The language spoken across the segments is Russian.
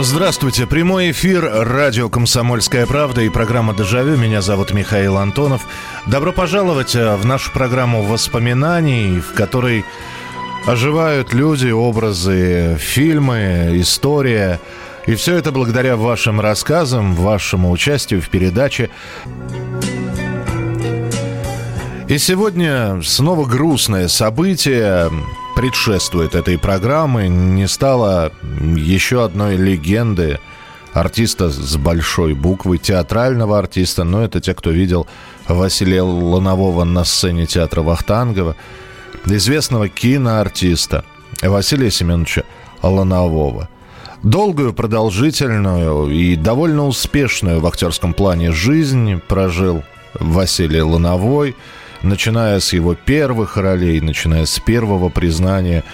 Здравствуйте. Прямой эфир радио «Комсомольская правда» и программа «Дежавю». Меня зовут Михаил Антонов. Добро пожаловать э, в нашу программу воспоминаний, в которой оживают люди, образы, фильмы, история. И все это благодаря вашим рассказам, вашему участию в передаче. И сегодня снова грустное событие предшествует этой программы. Не стало еще одной легенды артиста с большой буквы, театрального артиста, но это те, кто видел Василия Ланового на сцене театра Вахтангова, известного киноартиста Василия Семеновича Ланового. Долгую, продолжительную и довольно успешную в актерском плане жизнь прожил Василий Лановой – начиная с его первых ролей, начиная с первого признания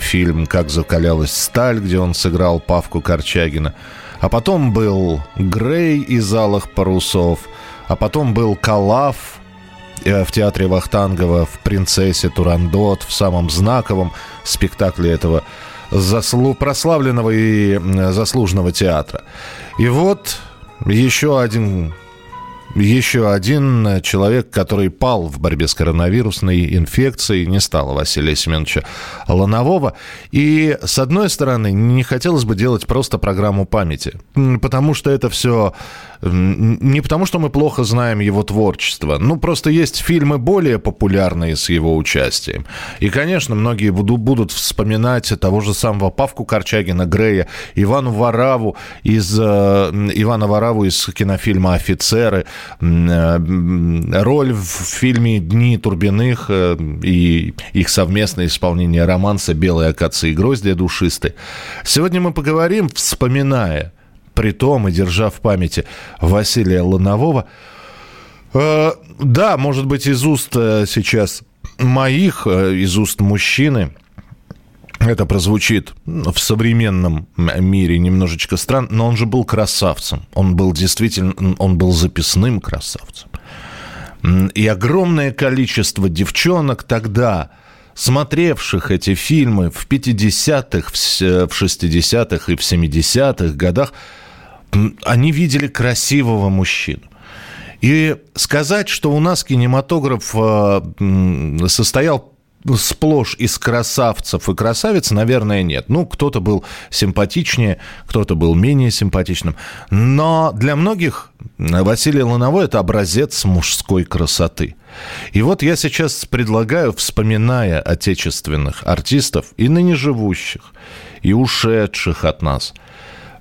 фильм «Как закалялась сталь», где он сыграл Павку Корчагина. А потом был Грей из «Алых парусов», а потом был Калаф э, в театре Вахтангова в «Принцессе Турандот», в самом знаковом спектакле этого заслу... прославленного и заслуженного театра. И вот еще один еще один человек, который пал в борьбе с коронавирусной инфекцией, не стало Василия Семеновича Ланового. И, с одной стороны, не хотелось бы делать просто программу памяти, потому что это все не потому, что мы плохо знаем его творчество. Ну, просто есть фильмы более популярные с его участием. И, конечно, многие будут, будут вспоминать того же самого Павку Корчагина, Грея, Ивану Вараву из, э, Ивана Вараву из кинофильма «Офицеры», э, роль в фильме «Дни Турбиных» э, и их совместное исполнение романса «Белые акации и гроздья душисты». Сегодня мы поговорим, вспоминая при том и держа в памяти Василия Ланового. Э, да, может быть, из уст э, сейчас моих, э, из уст мужчины, это прозвучит в современном мире немножечко странно, но он же был красавцем. Он был действительно, он был записным красавцем. И огромное количество девчонок тогда, смотревших эти фильмы в 50-х, в 60-х и в 70-х годах, они видели красивого мужчину. И сказать, что у нас кинематограф э, состоял сплошь из красавцев и красавиц, наверное, нет. Ну, кто-то был симпатичнее, кто-то был менее симпатичным. Но для многих Василий Лановой – это образец мужской красоты. И вот я сейчас предлагаю, вспоминая отечественных артистов, и ныне живущих, и ушедших от нас –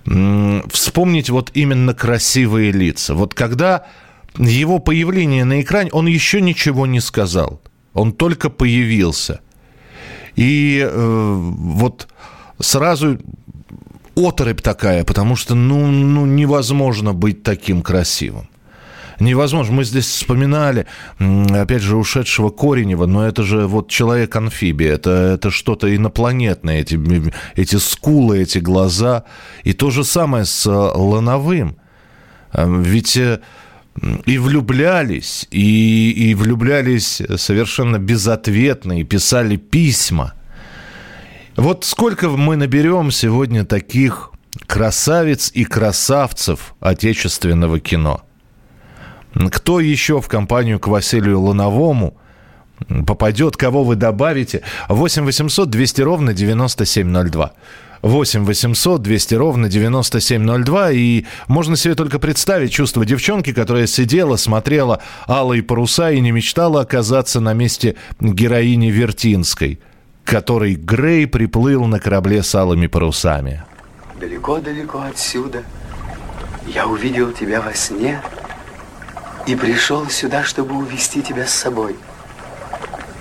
вспомнить вот именно красивые лица. Вот когда его появление на экране, он еще ничего не сказал. Он только появился. И э, вот сразу оторопь такая, потому что ну, ну невозможно быть таким красивым невозможно. Мы здесь вспоминали, опять же, ушедшего Коренева, но это же вот человек-амфибия, это, это что-то инопланетное, эти, эти скулы, эти глаза. И то же самое с э, Лановым. А, ведь э, и влюблялись, и, и влюблялись совершенно безответно, и писали письма. Вот сколько мы наберем сегодня таких красавиц и красавцев отечественного кино – кто еще в компанию к Василию Луновому попадет, кого вы добавите? 8 800 200 ровно 9702. 8 800 200 ровно 9702. И можно себе только представить чувство девчонки, которая сидела, смотрела «Алые паруса» и не мечтала оказаться на месте героини Вертинской, которой Грей приплыл на корабле с алыми парусами. Далеко-далеко отсюда я увидел тебя во сне – и пришел сюда, чтобы увести тебя с собой.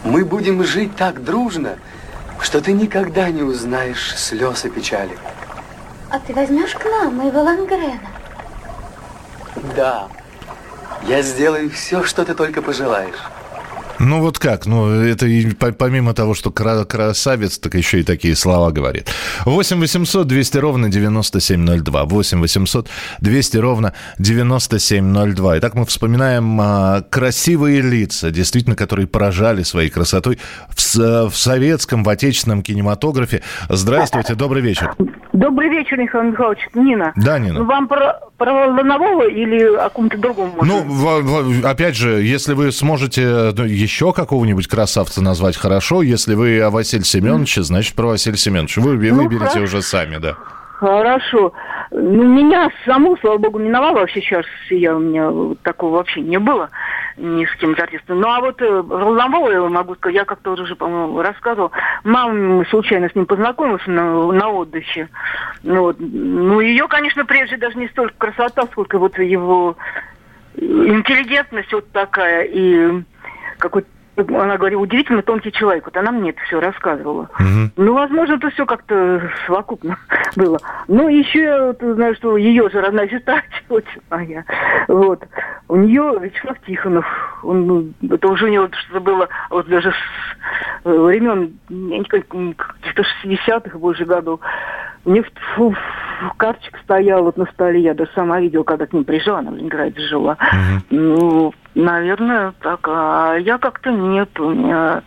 Мы будем жить так дружно, что ты никогда не узнаешь слез и печали. А ты возьмешь к нам моего Лангрена? Да. Я сделаю все, что ты только пожелаешь. Ну вот как? Ну это и помимо того, что красавец, так еще и такие слова говорит. 8 800 200 ровно 9702. 8 800 200 ровно 9702. Итак, мы вспоминаем а, красивые лица, действительно, которые поражали своей красотой в, в советском, в отечественном кинематографе. Здравствуйте, добрый вечер. Добрый вечер, Михаил Михайлович. Нина. Да, Нина. Вам про, про Ланового или о ком-то другом? Может? Ну, в, в, опять же, если вы сможете ну, еще какого-нибудь красавца назвать хорошо, если вы о Василии Семеновиче, значит, про Василия Семеновича. Вы ну, выберете хорошо. уже сами, да. Хорошо. Ну, меня саму, слава богу, миновало вообще сейчас. Я, у меня такого вообще не было ни с кем из артистов. Ну, а вот э, Волнового я могу сказать, я как-то уже, по-моему, рассказывал. Мама случайно с ним познакомилась на, на отдыхе. Ну, вот. ну, ее, конечно, прежде даже не столько красота, сколько вот его интеллигентность вот такая и какой-то она говорит, удивительно тонкий человек. Вот она мне это все рассказывала. Угу. Ну, возможно, это все как-то совокупно было. Ну, еще я вот, знаю, что ее же родная сестра, очень моя. Вот. У нее Вячеслав Тихонов. Он, ну, это уже у него что-то было вот даже с э, времен каких-то 60-х больше годов. У них фу, карточка стояла вот на столе, я даже сама видела, когда к ним приезжала, она в Ленинграде жила. Угу. Ну, наверное, так. А я как-то нет, у меня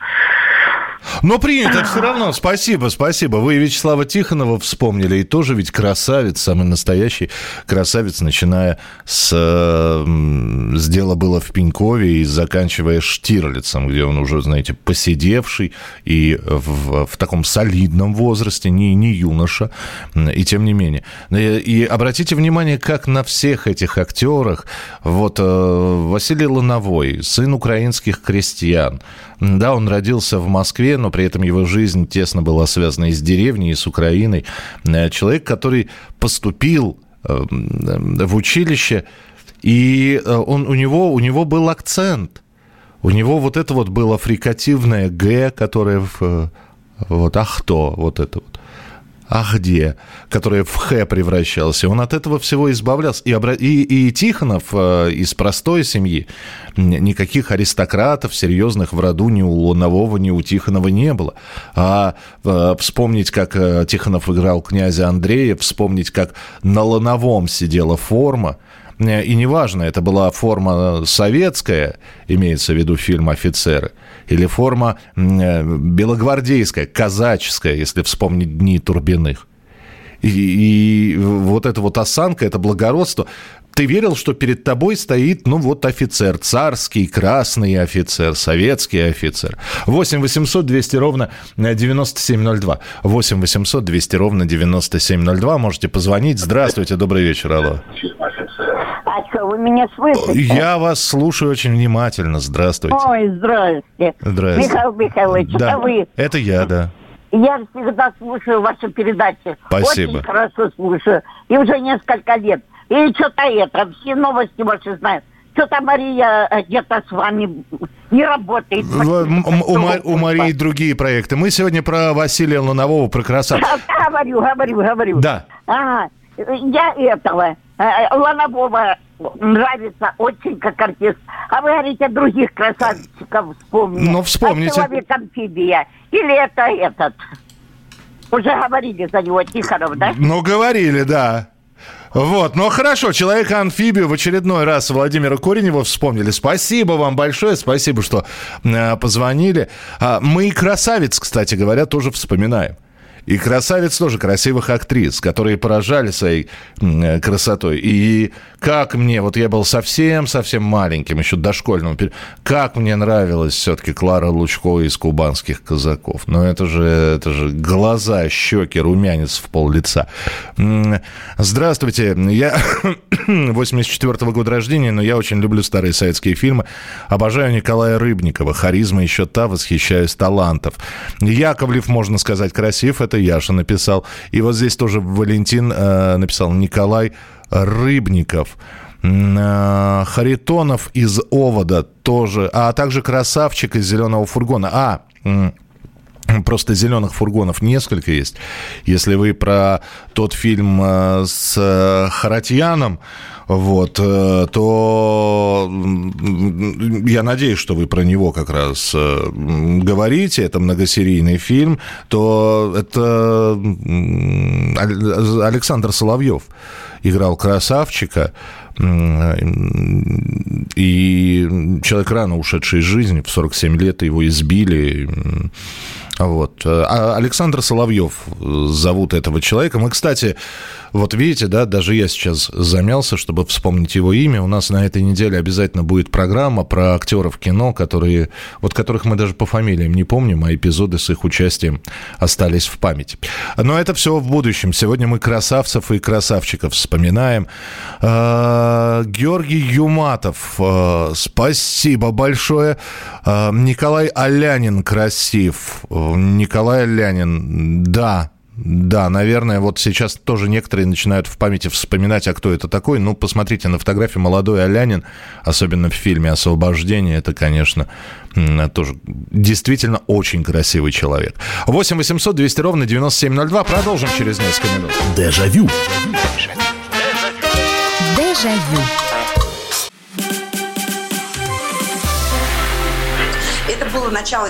но принято все равно. Спасибо, спасибо. Вы Вячеслава Тихонова вспомнили. И тоже ведь красавец, самый настоящий красавец, начиная с, с дела было в Пенькове и заканчивая Штирлицем, где он уже, знаете, посидевший и в, в таком солидном возрасте, не, не юноша, и тем не менее. И обратите внимание, как на всех этих актерах, вот э, Василий Лановой, сын украинских крестьян, да, он родился в Москве, но при этом его жизнь тесно была связана и с деревней, и с Украиной. Э, человек, который поступил э, в училище, и э, он, у, него, у него был акцент. У него вот это вот было фрикативное «г», которое в... Вот, а кто? Вот это вот а где, которая в Х превращался. Он от этого всего избавлялся. И, и, и Тихонов э, из простой семьи, никаких аристократов серьезных в роду ни у Лунового, ни у Тихонова не было. А э, вспомнить, как э, Тихонов играл князя Андрея, вспомнить, как на Луновом сидела форма, и неважно, это была форма советская, имеется в виду фильм «Офицеры», или форма э, белогвардейская, казаческая, если вспомнить дни Турбиных. И, и вот эта вот осанка, это благородство. Ты верил, что перед тобой стоит, ну вот офицер, царский, красный офицер, советский офицер. 8 800 200 ровно 9702. 8 800 200 ровно 9702. Можете позвонить. Здравствуйте, добрый вечер, алло. А что, вы меня слышите? Я вас слушаю очень внимательно. Здравствуйте. Ой, здравствуйте. Здравствуйте. Михаил Михайлович, да. это вы? Это я, да. Я всегда слушаю ваши передачи. Спасибо. Очень хорошо слушаю. И уже несколько лет. И что-то это, все новости ваши знаю. Что-то Мария э, где-то с вами не работает. У, у, у Марии другие проекты. Мы сегодня про Василия Лунового, про красавца. Говорю, говорю, говорю. Да. Ага. Я этого, э, э, Ланового нравится очень как артист. А вы говорите, других красавчиков вспомните. Ну, вспомните. А человек-амфибия. Или это этот. Уже говорили за него Тихонов, да? Ну, говорили, да. Вот, ну хорошо, человека-амфибию в очередной раз Владимира Коренева вспомнили. Спасибо вам большое, спасибо, что э, позвонили. А, мы и красавец, кстати говоря, тоже вспоминаем. И красавец тоже красивых актрис, которые поражали своей э, красотой. И как мне, вот я был совсем-совсем маленьким, еще дошкольным, как мне нравилась все-таки Клара Лучкова из «Кубанских казаков». Ну, это же, это же глаза, щеки, румянец в пол лица. Здравствуйте, я 84 -го года рождения, но я очень люблю старые советские фильмы. Обожаю Николая Рыбникова, харизма еще та, восхищаюсь талантов. Яковлев, можно сказать, красив, это Яша написал. И вот здесь тоже Валентин э, написал Николай Рыбников. Э, Харитонов из Овода тоже, а также Красавчик из Зеленого фургона. А, Просто зеленых фургонов несколько есть. Если вы про тот фильм э, с э, Харатьяном, вот, э, то я надеюсь, что вы про него как раз говорите, это многосерийный фильм, то это Александр Соловьев играл красавчика, и человек рано ушедший из жизни, в 47 лет его избили, вот. А Александр Соловьев зовут этого человека. Мы, кстати, вот видите, да, даже я сейчас замялся, чтобы вспомнить его имя. У нас на этой неделе обязательно будет программа про актеров кино, которые, вот которых мы даже по фамилиям не помним, а эпизоды с их участием остались в памяти. Но это все в будущем. Сегодня мы красавцев и красавчиков вспоминаем. А, Георгий Юматов, спасибо большое. Николай Алянин красив. Николай Алянин, да, да, наверное, вот сейчас тоже некоторые начинают в памяти вспоминать, а кто это такой. Ну, посмотрите на фотографии молодой Алянин, особенно в фильме «Освобождение». Это, конечно, тоже действительно очень красивый человек. 8 800 200 ровно 9702. Продолжим через несколько минут. Дежавю. Дежавю. Это было начало.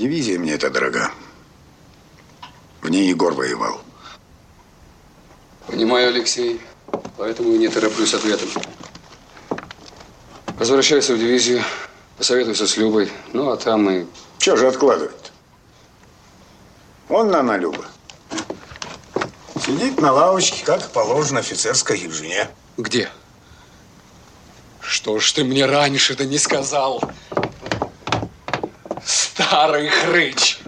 дивизия мне это дорога. В ней Егор воевал. Понимаю, Алексей. Поэтому и не тороплюсь ответом. Возвращайся в дивизию, посоветуйся с Любой. Ну, а там и... Че же откладывать? Он на Люба. Сидит на лавочке, как положено офицерской жене. Где? Что ж ты мне раньше-то не сказал? Старый хрыч.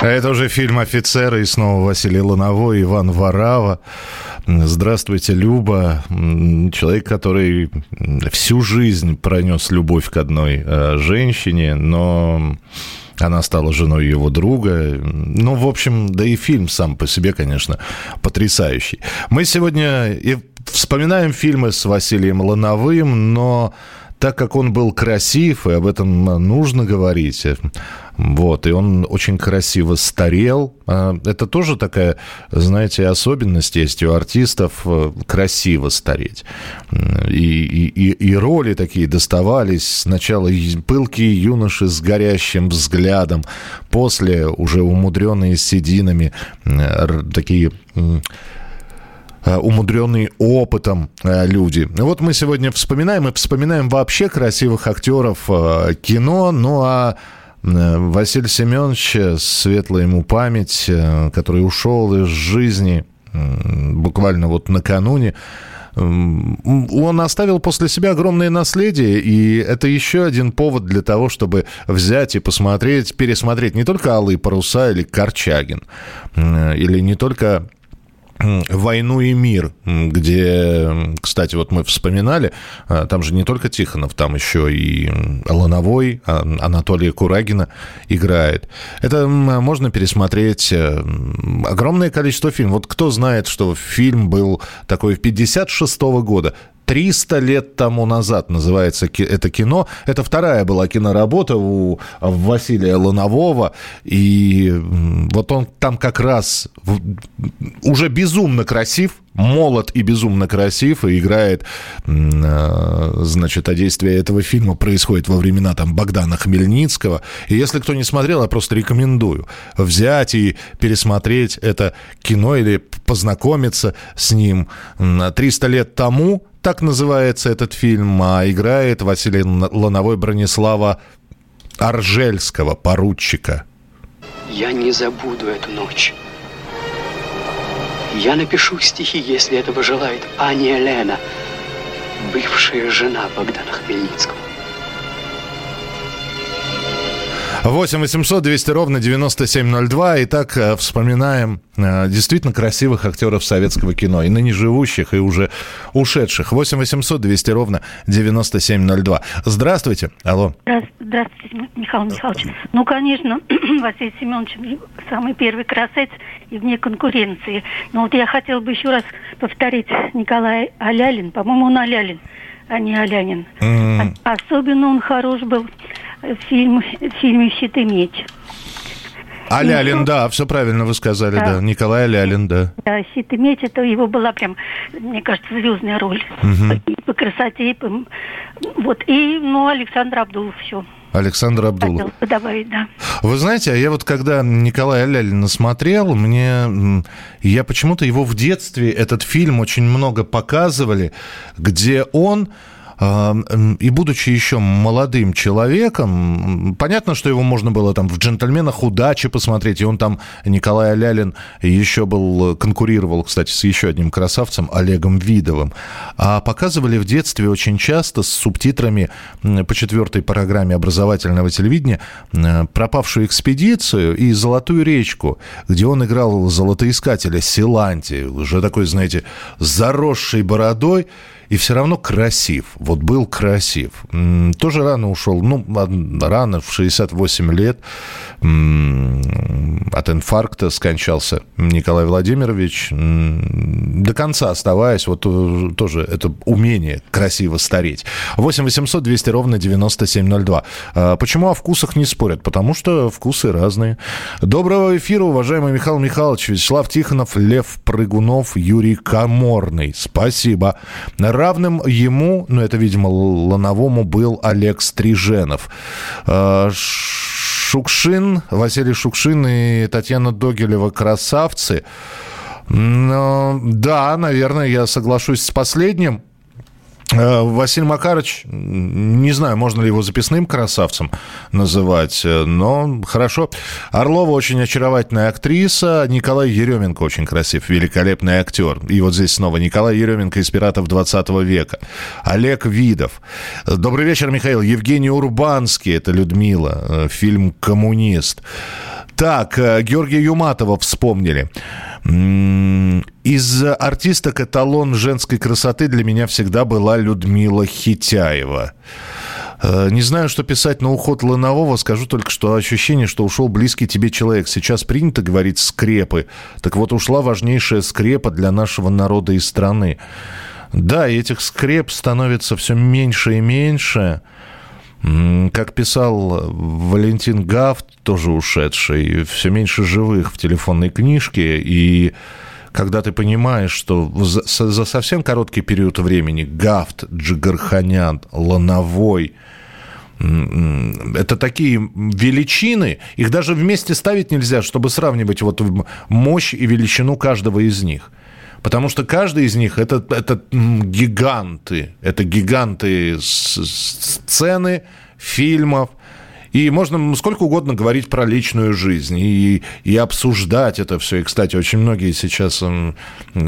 Это уже фильм «Офицеры» и снова Василий Лановой, Иван Варава. Здравствуйте, Люба. Человек, который всю жизнь пронес любовь к одной э, женщине, но она стала женой его друга. Ну, в общем, да и фильм сам по себе, конечно, потрясающий. Мы сегодня и вспоминаем фильмы с Василием Лановым, но так как он был красив, и об этом нужно говорить, вот, и он очень красиво старел. А, это тоже такая, знаете, особенность есть у артистов э, красиво стареть. И, и, и роли такие доставались сначала пылкие юноши с горящим взглядом, после уже умудренные сединами, такие Э, умудренные опытом э, люди. Вот мы сегодня вспоминаем и вспоминаем вообще красивых актеров э, кино, ну а Василий Семенович, светлая ему память, который ушел из жизни буквально вот накануне, он оставил после себя огромное наследие, и это еще один повод для того, чтобы взять и посмотреть, пересмотреть не только «Алые паруса» или «Корчагин», или не только «Войну и мир», где, кстати, вот мы вспоминали, а, там же не только Тихонов, там еще и Лановой, а, Анатолия Курагина играет. Это можно пересмотреть э, огромное количество фильмов. Вот кто знает, что фильм был такой 56 -го года, 300 лет тому назад называется это кино. Это вторая была киноработа у Василия Ланового. И вот он там как раз уже безумно красив, молод и безумно красив, и играет, а, значит, а действие этого фильма происходит во времена там Богдана Хмельницкого. И если кто не смотрел, я просто рекомендую взять и пересмотреть это кино или познакомиться с ним. 300 лет тому так называется этот фильм, а играет Василий Лановой Бронислава Аржельского, поручика. Я не забуду эту ночь. Я напишу стихи, если этого желает Аня Лена, бывшая жена Богдана Хмельницкого. 8 800 200 ровно 9702. Итак, э, вспоминаем э, действительно красивых актеров советского кино. И ныне живущих, и уже ушедших. 8 800 200 ровно 9702. Здравствуйте. Алло. Здравствуйте, Михаил Михайлович. Ну, конечно, Василий Семенович самый первый красавец и вне конкуренции. Но вот я хотела бы еще раз повторить Николай Алялин. По-моему, он Алялин, а не Алянин. Mm. Особенно он хорош был фильм, в фильме «Щит и меч». А Лялин, да, все правильно вы сказали, да. да. Николай Лялин, да. Да, «Щит и меч» это его была прям, мне кажется, звездная роль. Угу. И по красоте, и по... Вот, и, ну, Александр Абдулов все. Александр Абдулов. Хотел добавить, да. Вы знаете, а я вот когда Николая Лялина смотрел, мне... Я почему-то его в детстве, этот фильм очень много показывали, где он и будучи еще молодым человеком, понятно, что его можно было там в «Джентльменах удачи» посмотреть, и он там, Николай Алялин, еще был, конкурировал, кстати, с еще одним красавцем, Олегом Видовым. А показывали в детстве очень часто с субтитрами по четвертой программе образовательного телевидения «Пропавшую экспедицию» и «Золотую речку», где он играл золотоискателя Силанти, уже такой, знаете, заросшей бородой, и все равно красив. Вот был красив. Тоже рано ушел. Ну, рано, в 68 лет. От инфаркта скончался Николай Владимирович. До конца оставаясь, вот э, тоже это умение красиво стареть. 8 800 200 ровно 9702. А почему о вкусах не спорят? Потому что вкусы разные. Доброго эфира, уважаемый Михаил Михайлович, Вячеслав Тихонов, Лев Прыгунов, Юрий Каморный. Спасибо. Равным ему, ну это, видимо, Лановому, был Олег Стриженов. А, Шукшин, Василий Шукшин и Татьяна Догилева красавцы. Но, да, наверное, я соглашусь с последним. Э, Василий Макарович, не знаю, можно ли его записным красавцем называть, э, но хорошо. Орлова очень очаровательная актриса, Николай Еременко очень красив, великолепный актер. И вот здесь снова Николай Еременко из «Пиратов 20 века». Олег Видов. Добрый вечер, Михаил. Евгений Урбанский, это Людмила, э, фильм «Коммунист». Так, Георгия Юматова вспомнили. Из артисток эталон женской красоты для меня всегда была Людмила Хитяева. Э, не знаю, что писать на уход Ланового, скажу только, что ощущение, что ушел близкий тебе человек. Сейчас принято говорить скрепы. Так вот, ушла важнейшая скрепа для нашего народа и страны. Да, этих скреп становится все меньше и меньше. Как писал Валентин Гафт, тоже ушедший, все меньше живых в телефонной книжке, и когда ты понимаешь, что за, за совсем короткий период времени Гафт, Джигарханян, Лановой, это такие величины, их даже вместе ставить нельзя, чтобы сравнивать вот мощь и величину каждого из них. Потому что каждый из них это, это гиганты. Это гиганты сцены, фильмов. И можно сколько угодно говорить про личную жизнь и, и обсуждать это все. И, кстати, очень многие сейчас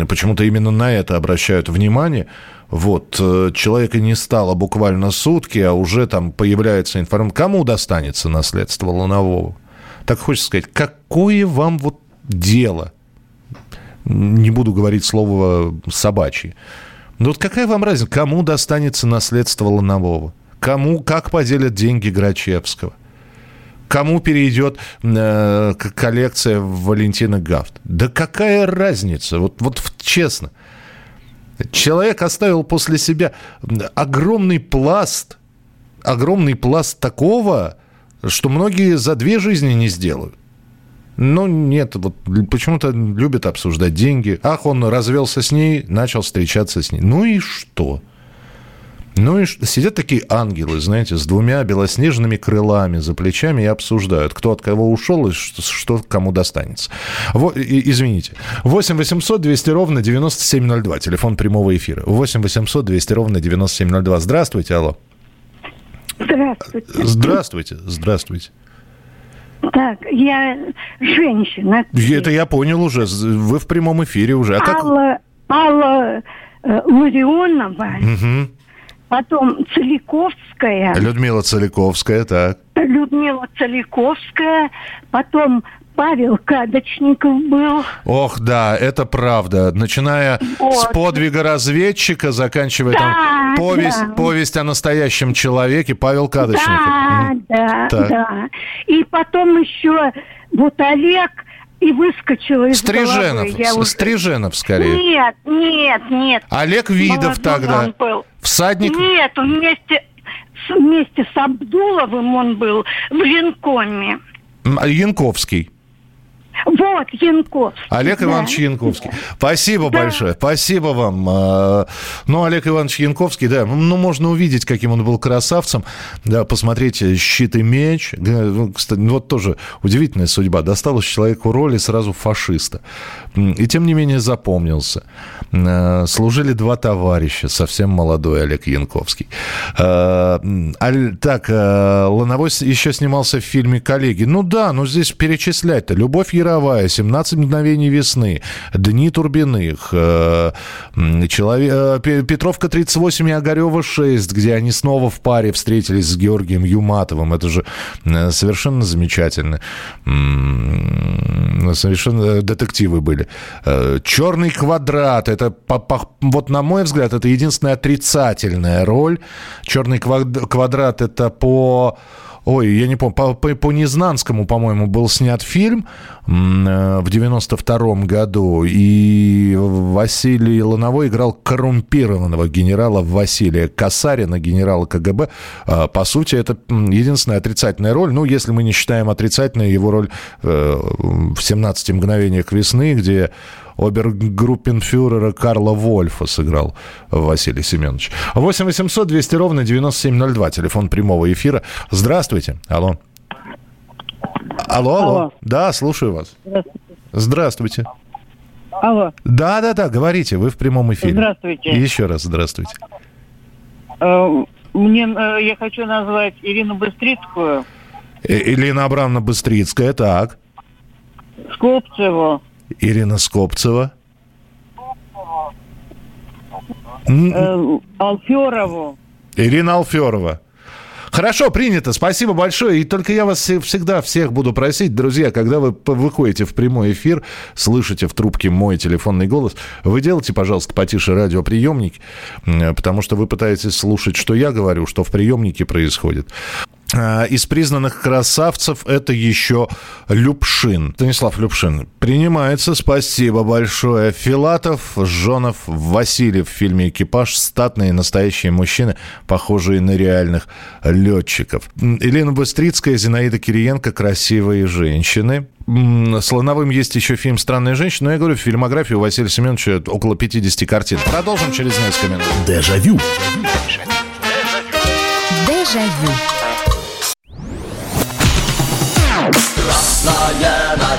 почему-то именно на это обращают внимание. Вот, э, человека не стало буквально сутки, а уже там появляется информация. Кому достанется наследство Лунового? Так хочется сказать, какое вам вот дело – не буду говорить слово собачье. Но вот какая вам разница, кому достанется наследство Ланового? Кому, как поделят деньги Грачевского? Кому перейдет э, коллекция Валентина Гафт? Да какая разница? Вот, вот честно. Человек оставил после себя огромный пласт, огромный пласт такого, что многие за две жизни не сделают. Ну, нет, вот почему-то любят обсуждать деньги. Ах, он развелся с ней, начал встречаться с ней. Ну и что? Ну и сидят такие ангелы, знаете, с двумя белоснежными крылами за плечами и обсуждают, кто от кого ушел и что, что кому достанется. Вот, и, извините. 8 800 200 ровно 9702, телефон прямого эфира. 8 800 200 ровно 9702. Здравствуйте, алло. Здравствуйте. Здравствуйте, здравствуйте. Так, я женщина. Это я понял уже. Вы в прямом эфире уже. А Алла, как... Алла э, Ларионова. Угу. Потом Целиковская. Людмила Целиковская, так. Людмила Целиковская, потом Павел Кадочников был. Ох, да, это правда. Начиная вот. с подвига разведчика, заканчивая да, там повесть, да. повесть о настоящем человеке, Павел Кадочников. Да, да, так. да. И потом еще вот Олег и выскочила из Стриженов, головы. Я уже... Стриженов, скорее. Нет, нет, нет. Олег Видов Молодой тогда. Он был. Всадник? Нет, вместе, вместе с Абдуловым он был в Линкоме. Янковский. Вот, Янковский. Олег да. Иванович Янковский. Спасибо да. большое. Спасибо вам. А, ну, Олег Иванович Янковский, да, ну, можно увидеть, каким он был красавцем. Да, посмотреть «Щит и меч». Ну, кстати, вот тоже удивительная судьба. Досталось человеку роли сразу фашиста. И тем не менее запомнился. А, служили два товарища, совсем молодой Олег Янковский. А, так, Лановой еще снимался в фильме «Коллеги». Ну да, ну здесь перечислять-то. Любовь Яровая, 17 мгновений весны, Дни Турбиных, э, человек, э, Петровка 38 и Огарева 6, где они снова в паре встретились с Георгием Юматовым. Это же э, совершенно замечательно. Совершенно детективы были. Черный квадрат. Это, вот на мой взгляд, это единственная отрицательная роль. Черный квадрат это по Ой, я не помню, по, по, по Незнанскому, по-моему, был снят фильм э, в 92-м году, и Василий Лановой играл коррумпированного генерала Василия Касарина, генерала КГБ. Э, по сути, это единственная отрицательная роль, ну, если мы не считаем отрицательной его роль э, в «17 мгновениях весны», где обергруппенфюрера Карла Вольфа сыграл Василий Семенович. 8 800 200 ровно 9702, телефон прямого эфира. Здравствуйте. Алло. Алло, алло. алло. Да, слушаю вас. Здравствуйте. Здравствуйте. Алло. Да, да, да, говорите, вы в прямом эфире. Здравствуйте. Еще раз здравствуйте. Э, мне, э, я хочу назвать Ирину Быстрицкую. Ирина Абрамовна Быстрицкая, так. Скопцеву. Ирина Скопцева. Э, Алферову. Ирина Алферова. Хорошо, принято. Спасибо большое. И только я вас всегда всех буду просить, друзья, когда вы выходите в прямой эфир, слышите в трубке мой телефонный голос, вы делайте, пожалуйста, потише радиоприемник, потому что вы пытаетесь слушать, что я говорю, что в приемнике происходит. А, из признанных красавцев это еще Любшин. Станислав Любшин. Принимается. Спасибо большое. Филатов, Жонов, Васильев в фильме «Экипаж». Статные настоящие мужчины, похожие на реальных летчиков. Елена Быстрицкая, Зинаида Кириенко. Красивые женщины. С Лановым есть еще фильм «Странная женщина». Но я говорю, в фильмографии у Василия Семеновича около 50 картин. Продолжим через несколько минут. Дежавю. Дежавю.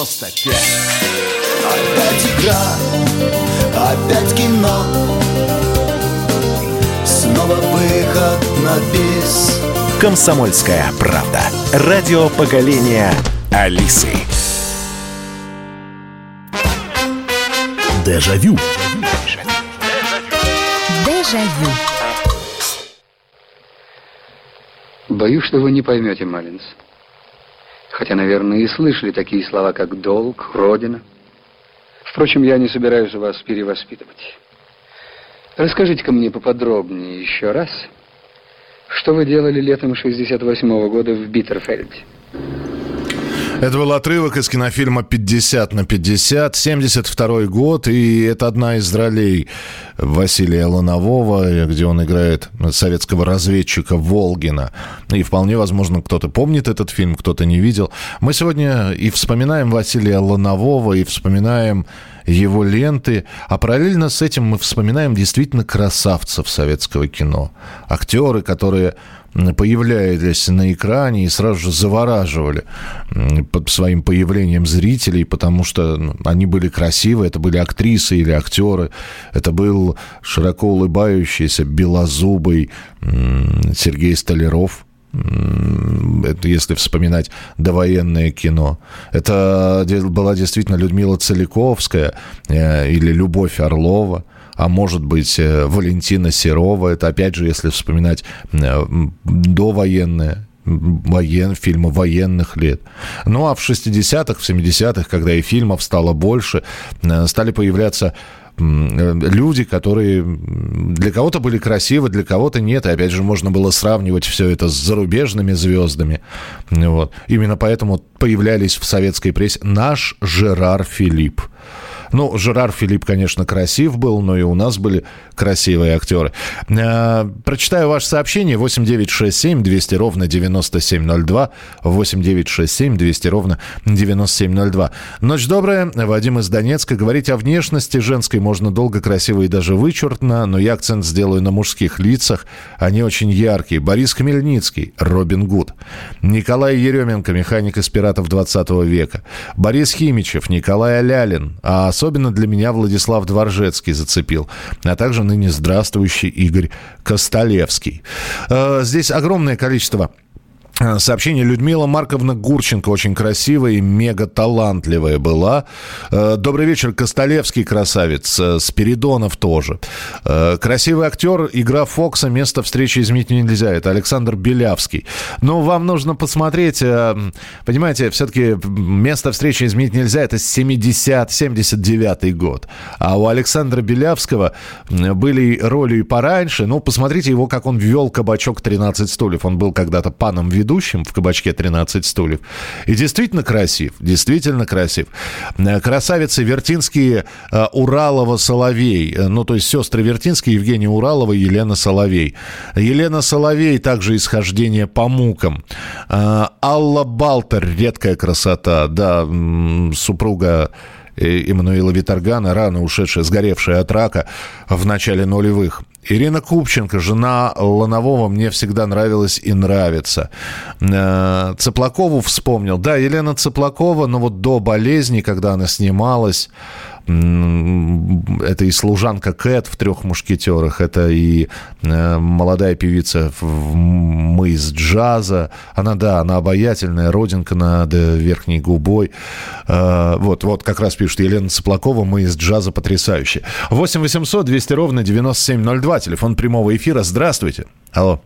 Е95 Опять игра, опять кино Снова выход на бис Комсомольская правда. Радио поколения Алисы. Дежавю. Дежавю. Боюсь, что вы не поймете, Малинс. Хотя, наверное, и слышали такие слова, как «долг», «родина». Впрочем, я не собираюсь вас перевоспитывать. Расскажите-ка мне поподробнее еще раз, что вы делали летом 68 -го года в Биттерфельде. Это был отрывок из кинофильма «50 на 50», 72 год, и это одна из ролей Василия Ланового, где он играет советского разведчика Волгина. И вполне возможно, кто-то помнит этот фильм, кто-то не видел. Мы сегодня и вспоминаем Василия Ланового, и вспоминаем его ленты. А параллельно с этим мы вспоминаем действительно красавцев советского кино. Актеры, которые появлялись на экране и сразу же завораживали под своим появлением зрителей, потому что ну, они были красивы, это были актрисы или актеры, это был широко улыбающийся, белозубый Сергей Столяров, это если вспоминать довоенное кино. Это была действительно Людмила Целиковская э, или Любовь Орлова а может быть э, Валентина Серова. Это опять же, если вспоминать э, довоенное воен, фильмы военных лет. Ну а в 60-х, в 70-х, когда и фильмов стало больше, стали появляться люди, которые для кого-то были красивы, для кого-то нет. И опять же, можно было сравнивать все это с зарубежными звездами. Вот. Именно поэтому появлялись в советской прессе наш Жерар Филипп. Ну, Жерар Филипп, конечно, красив был, но и у нас были красивые актеры. Э, прочитаю ваше сообщение. 8967 200 ровно 9702. 8967 200 ровно 9702. Ночь добрая. Вадим из Донецка. Говорить о внешности женской можно долго, красиво и даже вычурно, но я акцент сделаю на мужских лицах. Они очень яркие. Борис Хмельницкий, Робин Гуд. Николай Еременко, механик из «Пиратов 20 века». Борис Химичев, Николай Алялин. А Особенно для меня Владислав Дворжецкий зацепил, а также ныне здравствующий Игорь Костолевский. Э, здесь огромное количество сообщение Людмила Марковна Гурченко очень красивая и мега талантливая была. Э, добрый вечер, Костолевский красавец, э, Спиридонов тоже. Красивый актер, игра Фокса, место встречи изменить нельзя. Это Александр Белявский. Но вам нужно посмотреть, понимаете, все-таки место встречи изменить нельзя. Это 70-79 год. А у Александра Белявского были роли и пораньше. Ну, посмотрите его, как он ввел кабачок 13 стульев. Он был когда-то паном ведущим ведущим в кабачке 13 стульев. И действительно красив, действительно красив. Э, красавицы Вертинские, э, Уралова, Соловей. Э, ну, то есть сестры Вертинские, Евгения Уралова и Елена Соловей. Елена Соловей также исхождение по мукам. Алла Балтер, редкая красота, да, супруга Эммануила Виторгана, рано ушедшая, сгоревшая от рака в начале нулевых. Ирина Купченко, жена Ланового, мне всегда нравилась и нравится. Э, Цыплакову вспомнил. Да, Елена Цыплакова, но вот до болезни, когда она снималась, это и служанка Кэт в «Трех мушкетерах», это и э, молодая певица в «Мы из джаза». Она, да, она обаятельная, родинка над верхней губой. Э, вот, вот как раз пишет Елена Цыплакова, «Мы из джаза» потрясающие. 8 800 200 ровно 9702, телефон прямого эфира. Здравствуйте. Алло.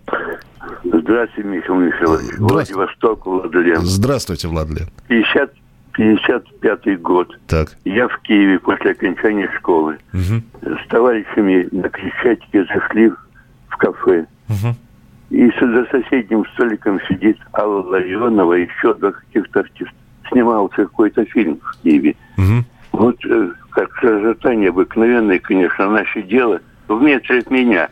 Здравствуйте, Михаил Михайлович. Здравствуйте. Владивосток, Владлен. Здравствуйте, Владлен. 50 55 год. Так. Я в Киеве после окончания школы. Угу. С товарищами на Крещатике зашли в кафе. Угу. И за соседним столиком сидит Алла Ларионова и еще два каких-то артиста. Снимался какой-то фильм в Киеве. Угу. Вот э, как красота необыкновенная, конечно, наше дело. В метре от меня.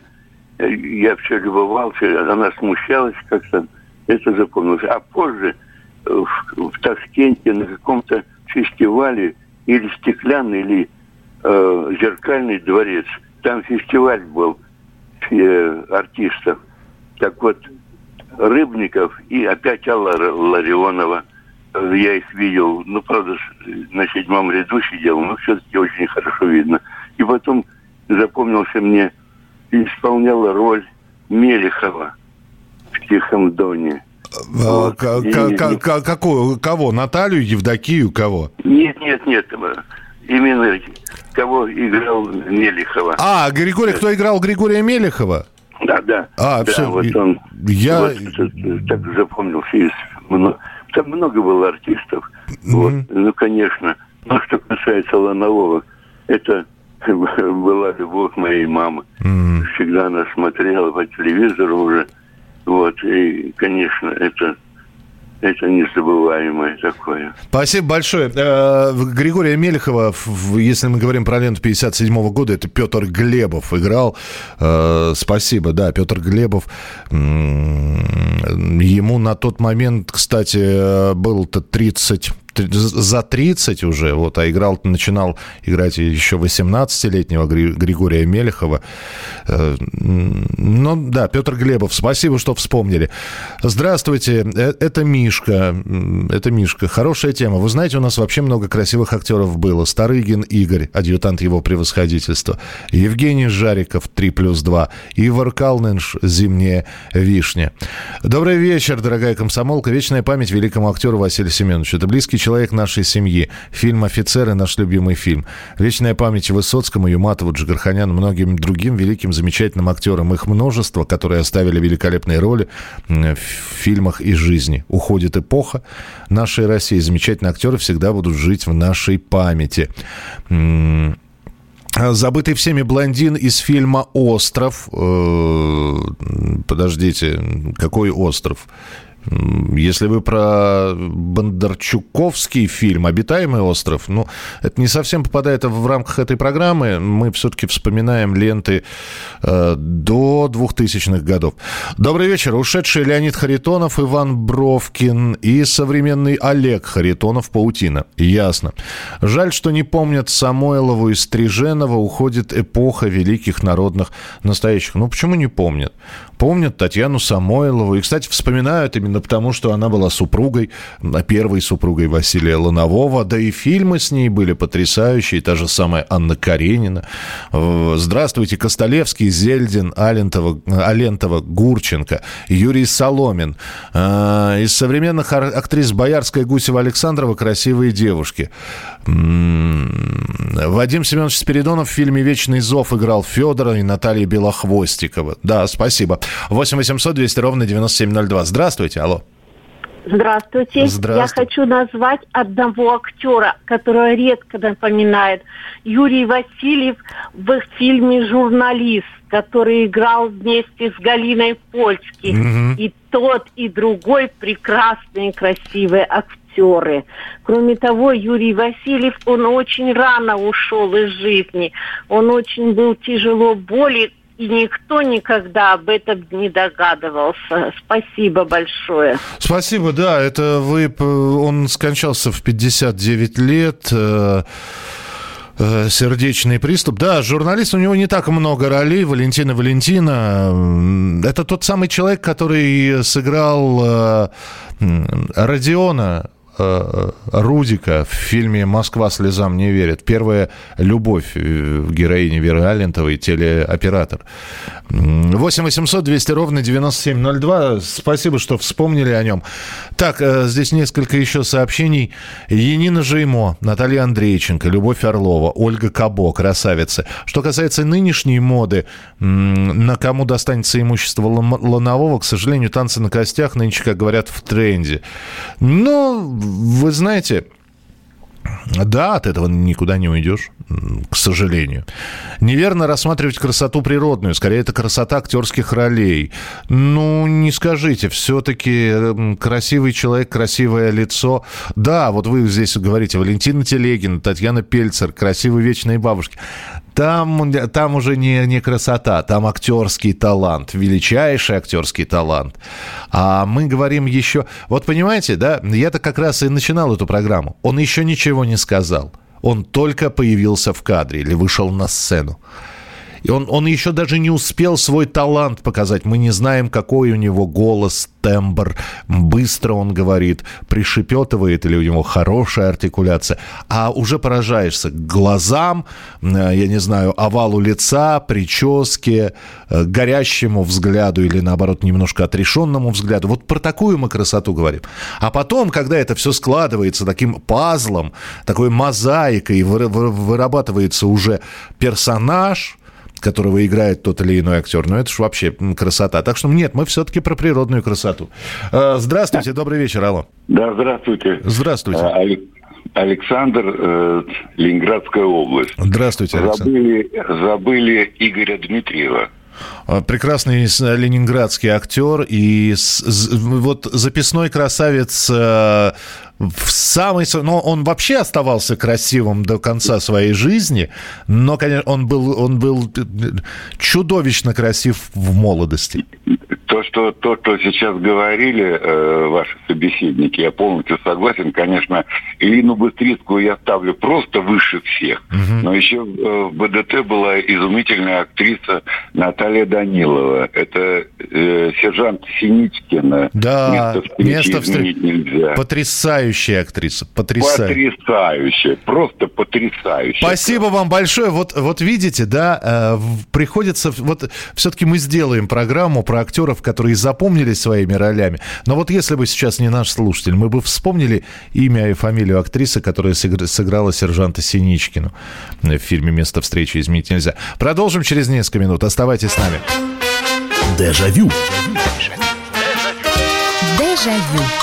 Э, я все любовался, она смущалась как-то. Это запомнилось. А позже в, в Ташкенте на каком-то фестивале или стеклянный, или э, зеркальный дворец. Там фестиваль был э, артистов. Так вот, Рыбников и опять Алла Ларионова. Я их видел, ну, правда, на седьмом ряду сидел, но все-таки очень хорошо видно. И потом запомнился мне, исполняла роль Мелехова в «Тихом доне». Вот. Какую? Кого? Наталью, Евдокию, кого? Нет, нет, нет. Именно кого играл Мелехова. А, Григорий, кто играл Григория Мелехова? Да, да. А, да, все. Вот он, я... Вот, так запомнился. Из, там много было артистов. Mm-hmm. Вот. Ну, конечно. Но что касается Ланового, это была любовь моей мамы. Mm-hmm. Всегда она смотрела по телевизору уже. Вот, и, конечно, это это незабываемое такое. Спасибо большое. Э, Григория Мелехова, если мы говорим про ленту 57 года, это Петр Глебов играл. Э, спасибо, да, Петр Глебов. Ему на тот момент, кстати, было-то 30 за 30 уже, вот, а играл, начинал играть еще 18-летнего Григория Мелехова. Э, ну, да, Петр Глебов, спасибо, что вспомнили. Здравствуйте, э, это Мишка. Это Мишка. Хорошая тема. Вы знаете, у нас вообще много красивых актеров было. Старыгин Игорь, адъютант его превосходительства. Евгений Жариков, 3 плюс 2. Ивар Калнинш, «Зимняя вишня». Добрый вечер, дорогая комсомолка. Вечная память великому актеру Василию Семеновичу. Это близкий человек нашей семьи. Фильм «Офицеры» – наш любимый фильм. Вечная память Высоцкому, Юматову, Джигарханяну, многим другим великим, замечательным актерам. Их множество, которые оставили великолепные роли в фильмах и жизни. Уходит эпоха нашей России. Замечательные актеры всегда будут жить в нашей памяти. Забытый всеми блондин из фильма «Остров». Э, подождите, какой остров? Если вы про Бондарчуковский фильм «Обитаемый остров», ну, это не совсем попадает в рамках этой программы. Мы все-таки вспоминаем ленты э, до 2000-х годов. Добрый вечер. Ушедший Леонид Харитонов, Иван Бровкин и современный Олег Харитонов «Паутина». Ясно. Жаль, что не помнят Самойлову и Стриженова. Уходит эпоха великих народных настоящих. Ну, почему не помнят? Помнят Татьяну Самойлову. И, кстати, вспоминают именно именно потому, что она была супругой, первой супругой Василия Ланового, да и фильмы с ней были потрясающие, та же самая Анна Каренина. Здравствуйте, Костолевский, Зельдин, Алентова, Алентова Гурченко, Юрий Соломин. А, из современных актрис Боярская Гусева Александрова «Красивые девушки». Вадим Семенович Спиридонов в фильме «Вечный зов» играл Федора и Наталья Белохвостикова. Да, спасибо. 8 800 200 ровно 9702. Здравствуйте, алло. Здравствуйте. Здравствуйте. Я хочу назвать одного актера, которого редко напоминает. Юрий Васильев в фильме «Журналист», который играл вместе с Галиной Польски. Угу. И тот, и другой прекрасные, красивые актеры. Кроме того, Юрий Васильев, он очень рано ушел из жизни. Он очень был тяжело болен и никто никогда об этом не догадывался. Спасибо большое. Спасибо, да, это вы, он скончался в 59 лет э, э, сердечный приступ. Да, журналист, у него не так много ролей. Валентина Валентина. Это тот самый человек, который сыграл э, Родиона Э, Рудика в фильме «Москва слезам не верит». Первая любовь э, героини Веры Алентовой, телеоператор. 8 800 200 ровно 9702. Спасибо, что вспомнили о нем. Так, э, здесь несколько еще сообщений. Енина Жеймо, Наталья Андрейченко, Любовь Орлова, Ольга Кабо, красавицы. Что касается нынешней моды, на кому достанется имущество Ланового, к сожалению, танцы на костях нынче, как говорят, в тренде. Но вы знаете, да, от этого никуда не уйдешь, к сожалению. Неверно рассматривать красоту природную. Скорее, это красота актерских ролей. Ну, не скажите, все-таки красивый человек, красивое лицо. Да, вот вы здесь говорите, Валентина Телегина, Татьяна Пельцер, красивые вечные бабушки. Там, там уже не, не красота, там актерский талант, величайший актерский талант. А мы говорим еще... Вот понимаете, да, я-то как раз и начинал эту программу. Он еще ничего не сказал. Он только появился в кадре или вышел на сцену. И он, он еще даже не успел свой талант показать. Мы не знаем, какой у него голос, тембр, быстро он говорит, пришепетывает или у него хорошая артикуляция. А уже поражаешься глазам, э, я не знаю, овалу лица, прическе, э, горящему взгляду или, наоборот, немножко отрешенному взгляду. Вот про такую мы красоту говорим. А потом, когда это все складывается таким пазлом, такой мозаикой, вырабатывается уже персонаж – которого играет тот или иной актер. Ну, это же вообще красота. Так что нет, мы все-таки про природную красоту. А, здравствуйте, добрый вечер, алло. Да, здравствуйте. Здравствуйте. А, Александр, э, Ленинградская область. Здравствуйте, Александр. Забыли, забыли Игоря Дмитриева. Прекрасный ленинградский актер и вот записной красавец э, в самой... Но он вообще оставался красивым до конца своей жизни, но, конечно, он был, он был чудовищно красив в молодости. То, что, то, что сейчас говорили э, ваши собеседники, я полностью согласен. Конечно, Ирину Быстрицкую я ставлю просто выше всех. Угу. Но еще э, в БДТ была изумительная актриса Наталья Данилова. Это э, сержант Синичкина. Да, место встречи нельзя. Потрясающая актриса. Потрясающая. Потрясающая. Просто потрясающая. Спасибо вам большое. Вот, вот видите, да, э, приходится... Вот все-таки мы сделаем программу про актеров, которые запомнились своими ролями. Но вот если бы сейчас не наш слушатель, мы бы вспомнили имя и фамилию актрисы, которая сыграла сержанта Синичкину в фильме «Место встречи изменить нельзя». Продолжим через несколько минут. Оставайтесь с нами. Дежавю. Дежавю. А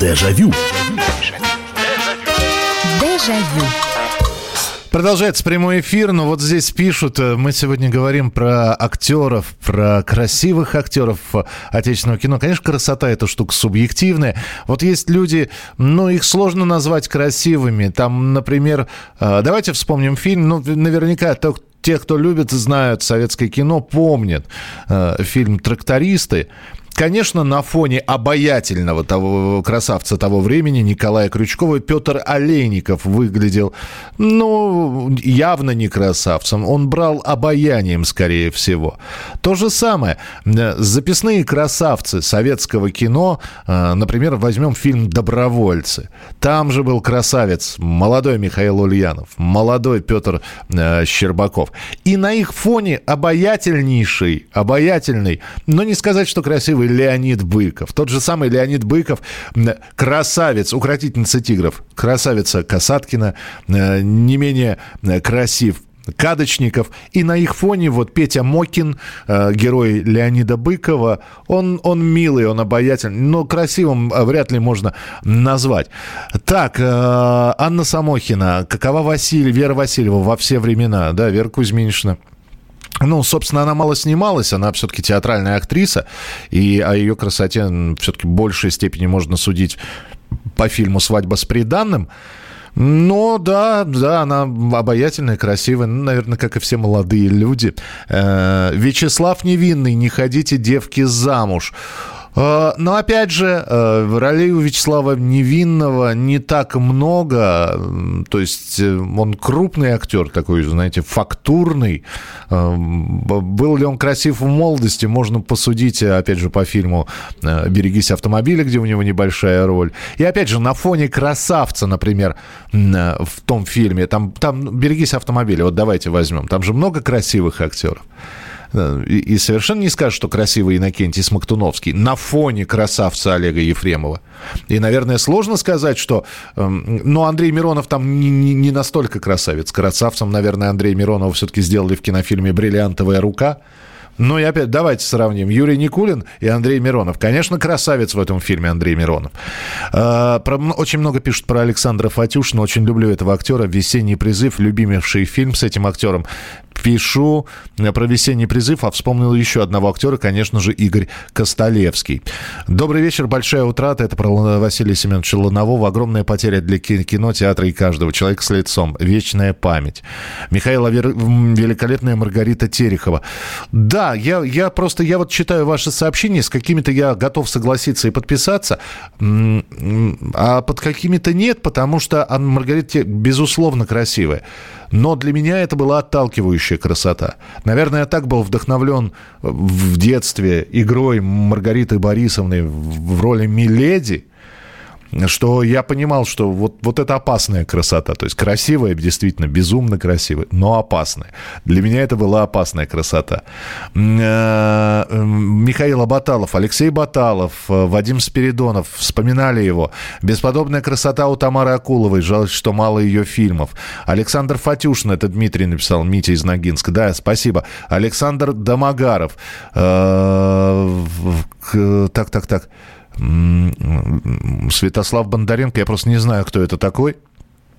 Дежавю. Дежавю. Продолжается прямой эфир, но вот здесь пишут, э, мы сегодня говорим про актеров, про красивых актеров отечественного кино. Конечно, красота это штука субъективная. Вот есть люди, ну, их сложно назвать красивыми. Там, например, э, давайте вспомним фильм, ну, наверняка те, кто любит, знают советское кино, помнят э, фильм «Трактористы». Конечно, на фоне обаятельного того красавца того времени Николая Крючкова Петр Олейников выглядел, ну, явно не красавцем. Он брал обаянием, скорее всего. То же самое. Записные красавцы советского кино, э, например, возьмем фильм «Добровольцы». Там же был красавец, молодой Михаил Ульянов, молодой Петр э, Щербаков. И на их фоне обаятельнейший, обаятельный, но не сказать, что красивый самый Леонид Быков. Тот же самый Леонид Быков, красавец, укротительница тигров, красавица Касаткина, э, не менее э, красив Кадочников. И на их фоне вот Петя Мокин, э, герой Леонида Быкова, он, он милый, он обаятельный, но красивым вряд ли можно назвать. Так, Анна Самохина, какова Василий, Вера Васильева во все времена, да, Вера Кузьминична. Ну, собственно, она мало снималась, она все-таки театральная актриса, и о ее красоте все-таки в большей степени можно судить по фильму «Свадьба с приданным». Но да, да, она обаятельная, красивая, ну, наверное, как и все молодые люди. Э, Вячеслав Невинный, не ходите девки замуж. Э, но опять же, э, ролей у Вячеслава Невинного не так много. То есть э, он крупный актер, такой, знаете, фактурный. Был ли он красив в молодости, можно посудить, опять же, по фильму «Берегись автомобиля», где у него небольшая роль. И опять же, на фоне красавца, например, в том фильме, там, там «Берегись автомобиля», вот давайте возьмем, там же много красивых актеров. И, и совершенно не скажешь, что красивый Иннокентий Смоктуновский на фоне красавца Олега Ефремова. И, наверное, сложно сказать, что... Э, ну, Андрей Миронов там не, не, не настолько красавец. Красавцем, наверное, Андрей Миронова все-таки сделали в кинофильме «Бриллиантовая рука». Ну и опять давайте сравним. Юрий Никулин и Андрей Миронов. Конечно, красавец в этом фильме Андрей Миронов. А, про, очень много пишут про Александра Фатюшина. Очень люблю этого актера. «Весенний призыв», любимейший фильм с этим актером пишу про весенний призыв, а вспомнил еще одного актера, конечно же, Игорь Костолевский. Добрый вечер, большая утрата. Это про Василия Семеновича Ланового. Огромная потеря для кино, театра и каждого человека с лицом. Вечная память. Михаила великолепная Маргарита Терехова. Да, я, я просто, я вот читаю ваши сообщения, с какими-то я готов согласиться и подписаться, а под какими-то нет, потому что Маргарита, безусловно, красивая. Но для меня это была отталкивающая красота. Наверное, я так был вдохновлен в детстве игрой Маргариты Борисовны в роли Миледи, что я понимал, что вот, вот это опасная красота. То есть красивая, действительно, безумно красивая, но опасная. Для меня это была опасная красота. Э, Михаил Баталов, Алексей Баталов, э, Вадим Спиридонов, вспоминали его. Бесподобная красота у Тамары Акуловой, жаль, что мало ее фильмов. Александр Фатюшин, это Дмитрий написал, Митя из Ногинска. Да, спасибо. Александр Домогаров. Э, так, так, так. Святослав Бондаренко, я просто не знаю, кто это такой.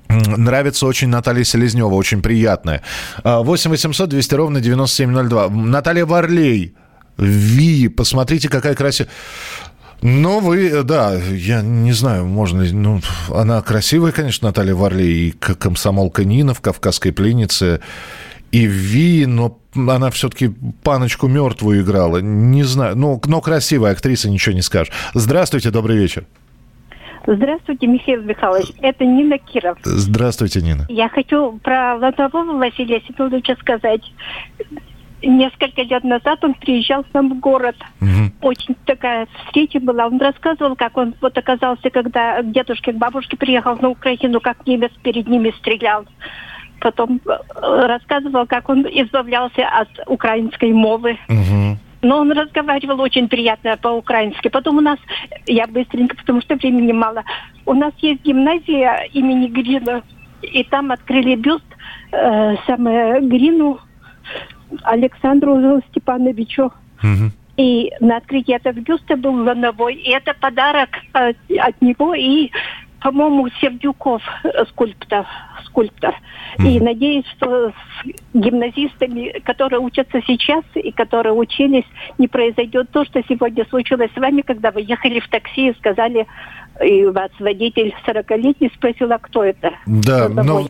Нравится очень Наталья Селезнева, очень приятная. 8 800 200 ровно 9702. Наталья Варлей. Ви, посмотрите, какая красивая. Ну, вы, да, я не знаю, можно. Ну, она красивая, конечно, Наталья Варлей, и комсомолка Нина в «Кавказской пленнице», и Ви, но она все-таки паночку мертвую играла. Не знаю, ну, но красивая актриса, ничего не скажешь. Здравствуйте, добрый вечер. Здравствуйте, Михаил Михайлович. Это Нина Киров. Здравствуйте, Нина. Я хочу про Лотового Василия Семеновича сказать. Несколько лет назад он приезжал к нам в город. Угу. Очень такая встреча была. Он рассказывал, как он вот оказался, когда к дедушке, к бабушке приехал на Украину, как немец перед ними стрелял потом э, рассказывал, как он избавлялся от украинской мовы. Угу. Но он разговаривал очень приятно по-украински. Потом у нас, я быстренько, потому что времени мало, у нас есть гимназия имени Грина, и там открыли бюст э, самое Грину Александру Степановичу. Угу. И на открытии этого бюста был лановой. И это подарок от, от него и по-моему, Сердюков э, скульптор. скульптор. Mm-hmm. И надеюсь, что с гимназистами, которые учатся сейчас и которые учились, не произойдет то, что сегодня случилось с вами, когда вы ехали в такси и сказали, и вас водитель 40-летний спросил, а кто это? Да, ну,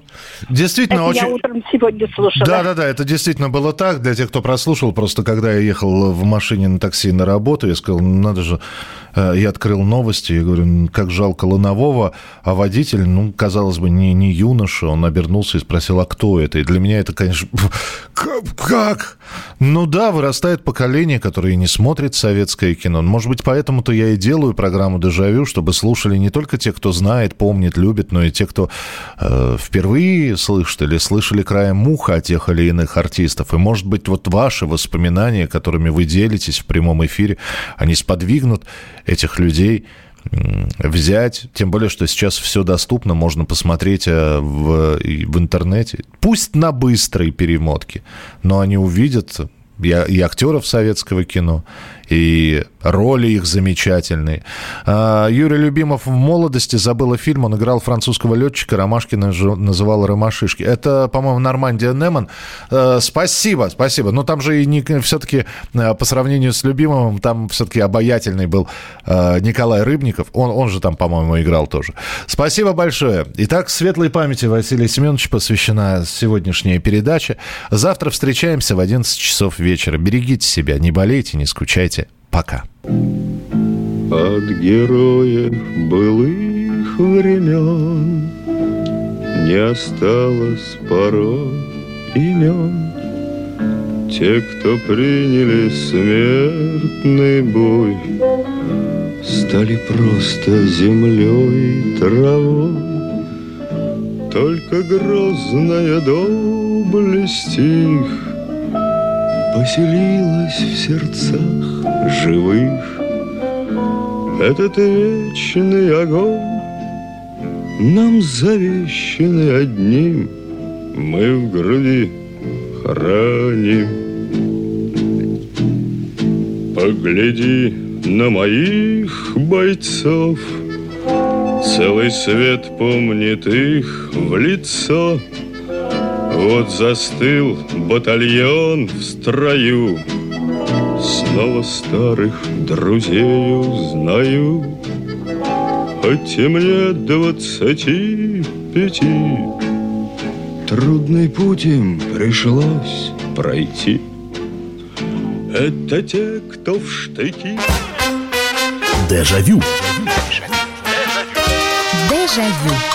действительно это очень... я утром сегодня слушала. Да, да, да, это действительно было так. Для тех, кто прослушал, просто когда я ехал в машине на такси на работу, я сказал, ну, надо же... Э, я открыл новости, я говорю, как жалко Ланового, а водитель, ну, казалось бы, не, не юноша, он обернулся и спросил, а кто это? И для меня это, конечно, как? Ну да, вырастает поколение, которое не смотрит советское кино. Может быть, поэтому-то я и делаю программу «Дежавю», чтобы слушали не только те, кто знает, помнит, любит, но и те, кто э, впервые слышит или слышали краем муха о тех или иных артистов. И, может быть, вот ваши воспоминания, которыми вы делитесь в прямом эфире, они сподвигнут этих людей взять, тем более, что сейчас все доступно, можно посмотреть э, в, в интернете, пусть на быстрой перемотке, но они увидят. И, и актеров советского кино, и роли их замечательные. А, Юрий Любимов в молодости забыл фильм, он играл французского летчика, Ромашкина называл Ромашишки. Это, по-моему, Нормандия Неман. А, спасибо, спасибо. Но там же и не, все-таки а, по сравнению с Любимовым, там все-таки обаятельный был Николай Рыбников. Он, он же там, по-моему, играл тоже. Спасибо большое. Итак, светлой памяти Василия Семеновича посвящена сегодняшняя передача. Завтра встречаемся в 11 часов вечера. Берегите себя, не болейте, не скучайте. Пока. От героев былых времен Не осталось порой имен. Те, кто приняли смертный бой, Стали просто землей травой. Только грозная доблесть их Поселилась в сердцах живых. Этот вечный огонь Нам завещанный одним Мы в груди храним. Погляди на моих бойцов Целый свет помнит их в лицо вот застыл батальон в строю, Снова старых друзей узнаю, мне двадцати пяти, Трудный путь им пришлось пройти. Это те, кто в штыки. Дежавю. Дежавю.